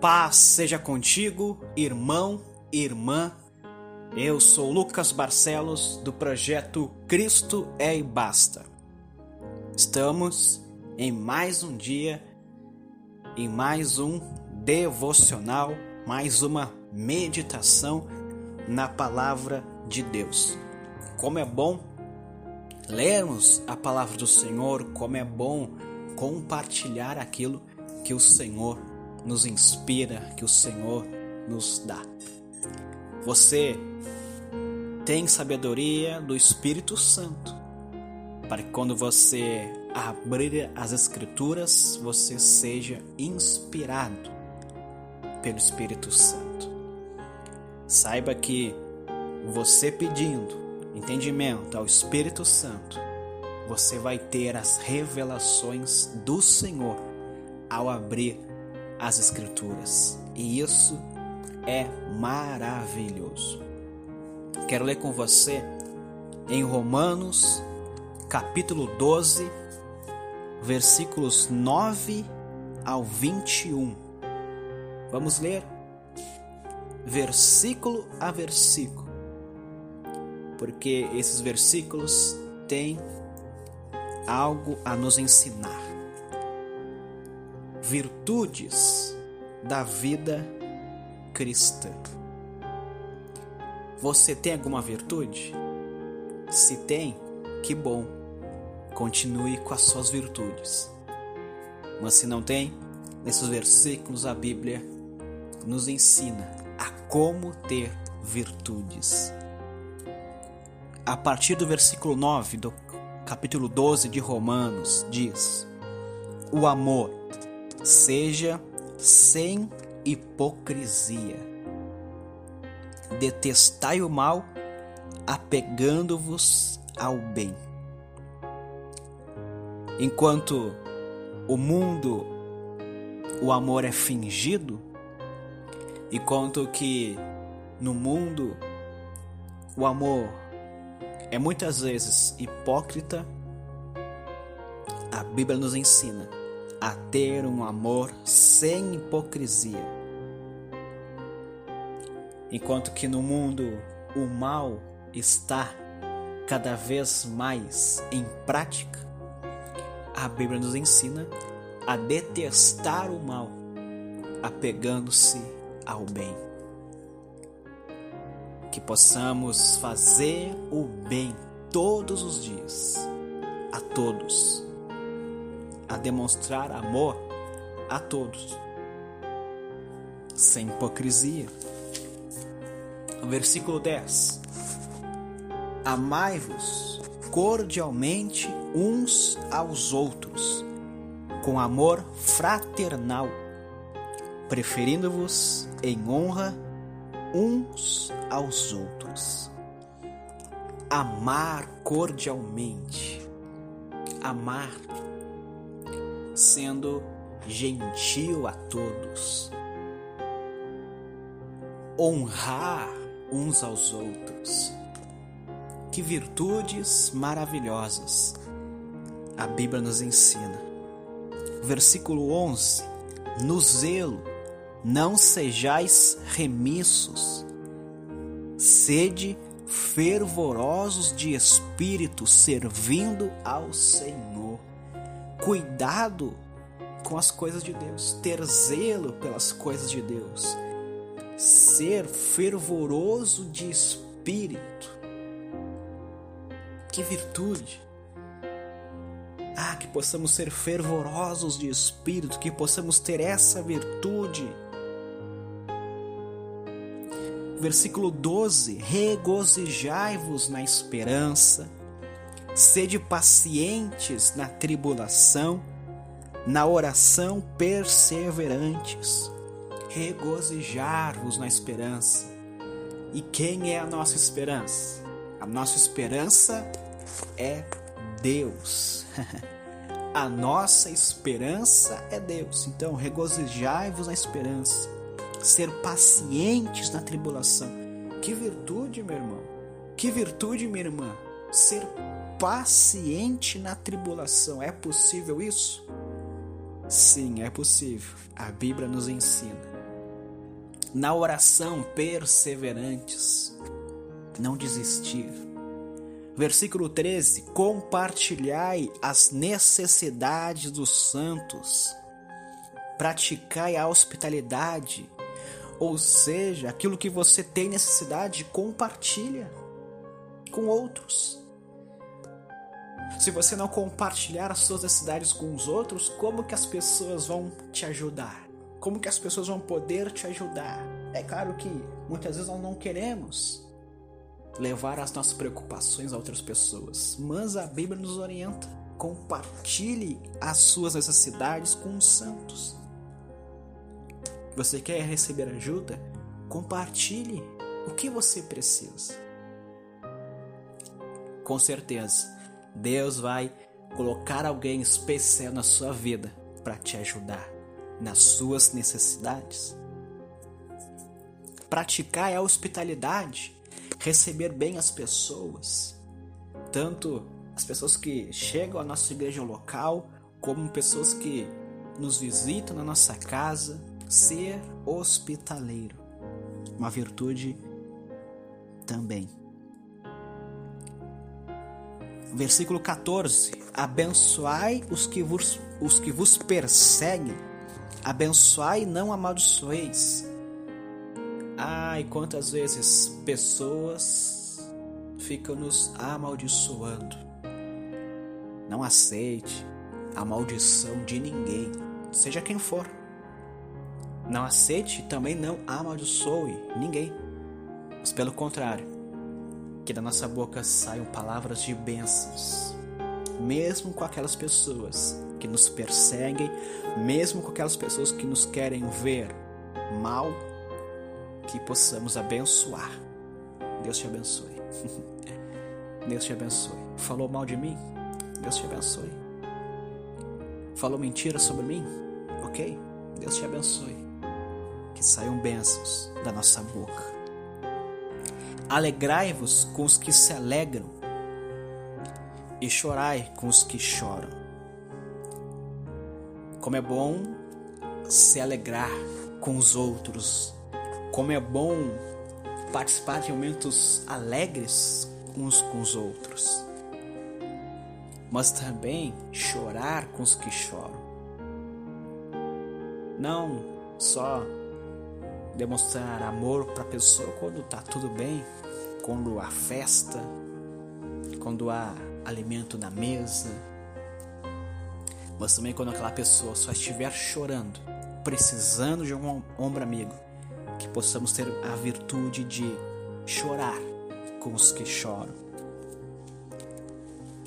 Paz seja contigo, irmão, irmã. Eu sou Lucas Barcelos do projeto Cristo é e Basta. Estamos em mais um dia, em mais um devocional, mais uma meditação na palavra de Deus. Como é bom lermos a palavra do Senhor, como é bom compartilhar aquilo que o Senhor nos inspira, que o Senhor nos dá. Você tem sabedoria do Espírito Santo para que quando você abrir as Escrituras, você seja inspirado pelo Espírito Santo. Saiba que você pedindo entendimento ao Espírito Santo, você vai ter as revelações do Senhor ao abrir as Escrituras. E isso é maravilhoso. Quero ler com você em Romanos, capítulo 12, versículos 9 ao 21. Vamos ler versículo a versículo, porque esses versículos têm algo a nos ensinar virtudes da vida cristã. Você tem alguma virtude? Se tem, que bom. Continue com as suas virtudes. Mas se não tem, nesses versículos a Bíblia nos ensina a como ter virtudes. A partir do versículo 9 do capítulo 12 de Romanos diz: O amor seja sem hipocrisia. Detestai o mal, apegando-vos ao bem. Enquanto o mundo, o amor é fingido, enquanto que no mundo o amor é muitas vezes hipócrita, a Bíblia nos ensina a ter um amor sem hipocrisia. Enquanto que no mundo o mal está cada vez mais em prática, a Bíblia nos ensina a detestar o mal, apegando-se ao bem. Que possamos fazer o bem todos os dias, a todos a demonstrar amor a todos, sem hipocrisia. Versículo 10: Amai-vos cordialmente uns aos outros, com amor fraternal, preferindo-vos em honra uns aos outros. Amar cordialmente, amar sendo gentil a todos, honrar uns aos outros. Que virtudes maravilhosas a Bíblia nos ensina. Versículo 11: No zelo não sejais remissos, sede fervorosos de espírito, servindo ao Senhor cuidado com as coisas de Deus, ter zelo pelas coisas de Deus, ser fervoroso de espírito. Que virtude! Ah, que possamos ser fervorosos de espírito, que possamos ter essa virtude. Versículo 12: Regozijai-vos na esperança Sede pacientes na tribulação, na oração perseverantes, regozijar-vos na esperança. E quem é a nossa esperança? A nossa esperança é Deus. a nossa esperança é Deus. Então, regozijai-vos na esperança, ser pacientes na tribulação. Que virtude, meu irmão. Que virtude, minha irmã. Ser paciente na tribulação. É possível isso? Sim, é possível. A Bíblia nos ensina. Na oração, perseverantes. Não desistir. Versículo 13: Compartilhai as necessidades dos santos. Praticai a hospitalidade. Ou seja, aquilo que você tem necessidade, compartilha com outros. Se você não compartilhar as suas necessidades com os outros, como que as pessoas vão te ajudar? Como que as pessoas vão poder te ajudar? É claro que muitas vezes nós não queremos levar as nossas preocupações a outras pessoas, mas a Bíblia nos orienta. Compartilhe as suas necessidades com os santos. Você quer receber ajuda? Compartilhe o que você precisa. Com certeza, Deus vai colocar alguém especial na sua vida para te ajudar nas suas necessidades. Praticar é a hospitalidade, receber bem as pessoas, tanto as pessoas que chegam à nossa igreja local, como pessoas que nos visitam na nossa casa, ser hospitaleiro, uma virtude também. Versículo 14: Abençoai os que vos, os que vos perseguem, abençoai e não amaldiçoeis. Ai, quantas vezes pessoas ficam nos amaldiçoando. Não aceite a maldição de ninguém, seja quem for. Não aceite também não amaldiçoe ninguém. Mas pelo contrário, que da nossa boca saiam palavras de bênçãos, mesmo com aquelas pessoas que nos perseguem, mesmo com aquelas pessoas que nos querem ver mal, que possamos abençoar. Deus te abençoe. Deus te abençoe. Falou mal de mim? Deus te abençoe. Falou mentira sobre mim? Ok? Deus te abençoe. Que saiam bênçãos da nossa boca. Alegrai-vos com os que se alegram, e chorai com os que choram. Como é bom se alegrar com os outros, como é bom participar de momentos alegres uns com os outros, mas também chorar com os que choram. Não só demonstrar amor para a pessoa quando tá tudo bem, quando há festa, quando há alimento na mesa, mas também quando aquela pessoa só estiver chorando, precisando de um ombro amigo, que possamos ter a virtude de chorar com os que choram.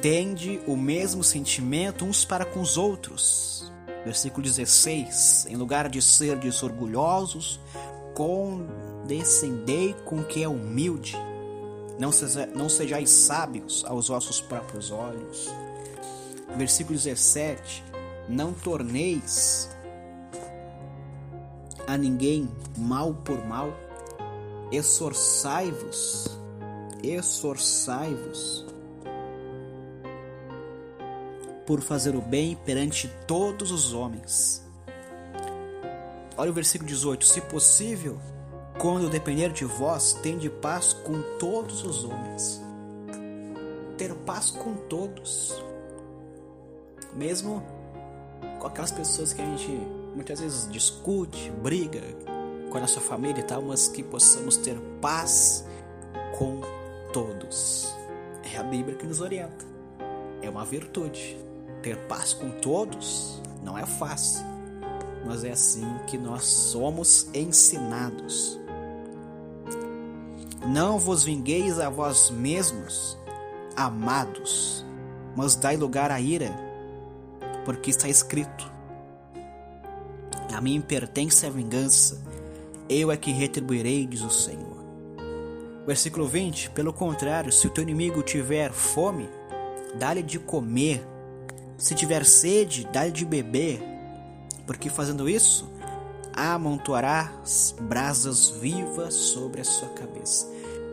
Tende o mesmo sentimento uns para com os outros. Versículo 16: Em lugar de ser orgulhosos, condescendei com o que é humilde. Não, seja, não sejais sábios aos vossos próprios olhos. Versículo 17: Não torneis a ninguém mal por mal, esforçai-vos, esforçai-vos por fazer o bem perante todos os homens. Olha o versículo 18: Se possível, quando depender de vós, tende paz com todos os homens. Ter paz com todos. Mesmo com aquelas pessoas que a gente muitas vezes discute, briga com a nossa família e tal, mas que possamos ter paz com todos. É a Bíblia que nos orienta. É uma virtude. Ter paz com todos não é fácil mas é assim que nós somos ensinados. Não vos vingueis a vós mesmos, amados, mas dai lugar à ira, porque está escrito: A mim pertence a vingança, eu é que retribuirei, diz o Senhor. Versículo 20: Pelo contrário, se o teu inimigo tiver fome, dá-lhe de comer, se tiver sede, dá-lhe de beber porque fazendo isso, amontoarás brasas vivas sobre a sua cabeça.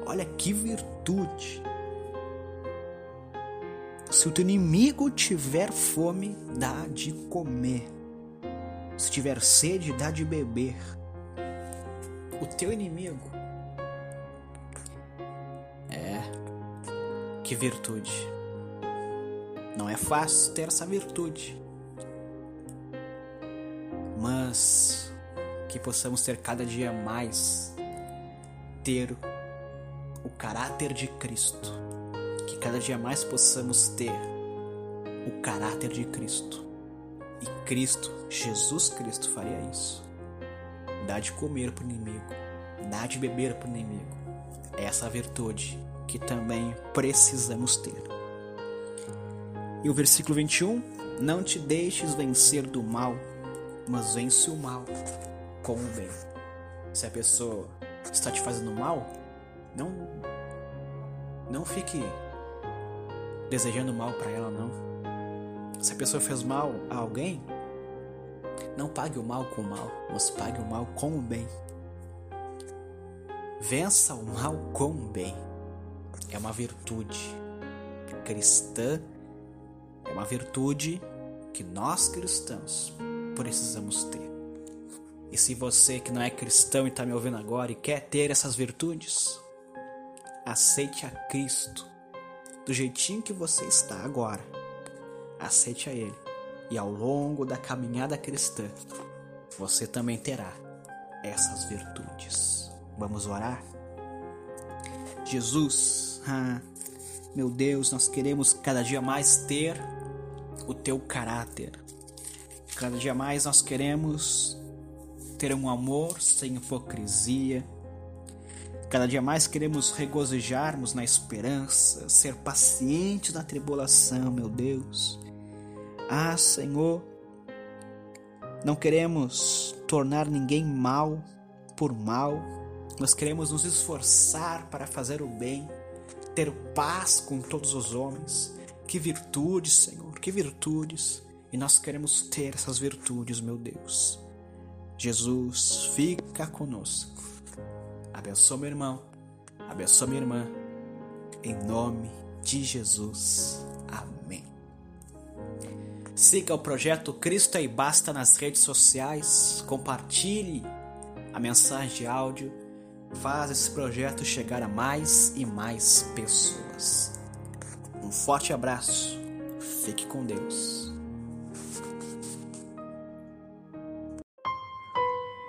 Olha que virtude! Se o teu inimigo tiver fome, dá de comer. Se tiver sede, dá de beber. O teu inimigo. É. Que virtude. Não é fácil ter essa virtude. Mas que possamos ter cada dia mais ter o caráter de Cristo. Que cada dia mais possamos ter o caráter de Cristo. E Cristo, Jesus Cristo, faria isso. Dá de comer para o inimigo, dá de beber para o inimigo. É essa virtude que também precisamos ter. E o versículo 21: Não te deixes vencer do mal, mas vence o mal bem. Se a pessoa está te fazendo mal, não não fique desejando mal para ela não. Se a pessoa fez mal a alguém, não pague o mal com o mal, mas pague o mal com o bem. Vença o mal com o bem. É uma virtude cristã, é uma virtude que nós cristãos precisamos ter. E se você que não é cristão e está me ouvindo agora e quer ter essas virtudes, aceite a Cristo do jeitinho que você está agora. Aceite a Ele. E ao longo da caminhada cristã, você também terá essas virtudes. Vamos orar? Jesus, ah, meu Deus, nós queremos cada dia mais ter o teu caráter. Cada dia mais nós queremos ter um amor sem hipocrisia. Cada dia mais queremos regozijarmos na esperança, ser pacientes na tribulação, meu Deus. Ah, Senhor, não queremos tornar ninguém mal por mal, nós queremos nos esforçar para fazer o bem, ter paz com todos os homens. Que virtudes, Senhor, que virtudes. E nós queremos ter essas virtudes, meu Deus. Jesus, fica conosco. Abençoa meu irmão, abençoa minha irmã. Em nome de Jesus. Amém. Siga o projeto Cristo e Basta nas redes sociais. Compartilhe a mensagem de áudio. Faz esse projeto chegar a mais e mais pessoas. Um forte abraço. Fique com Deus.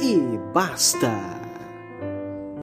e basta!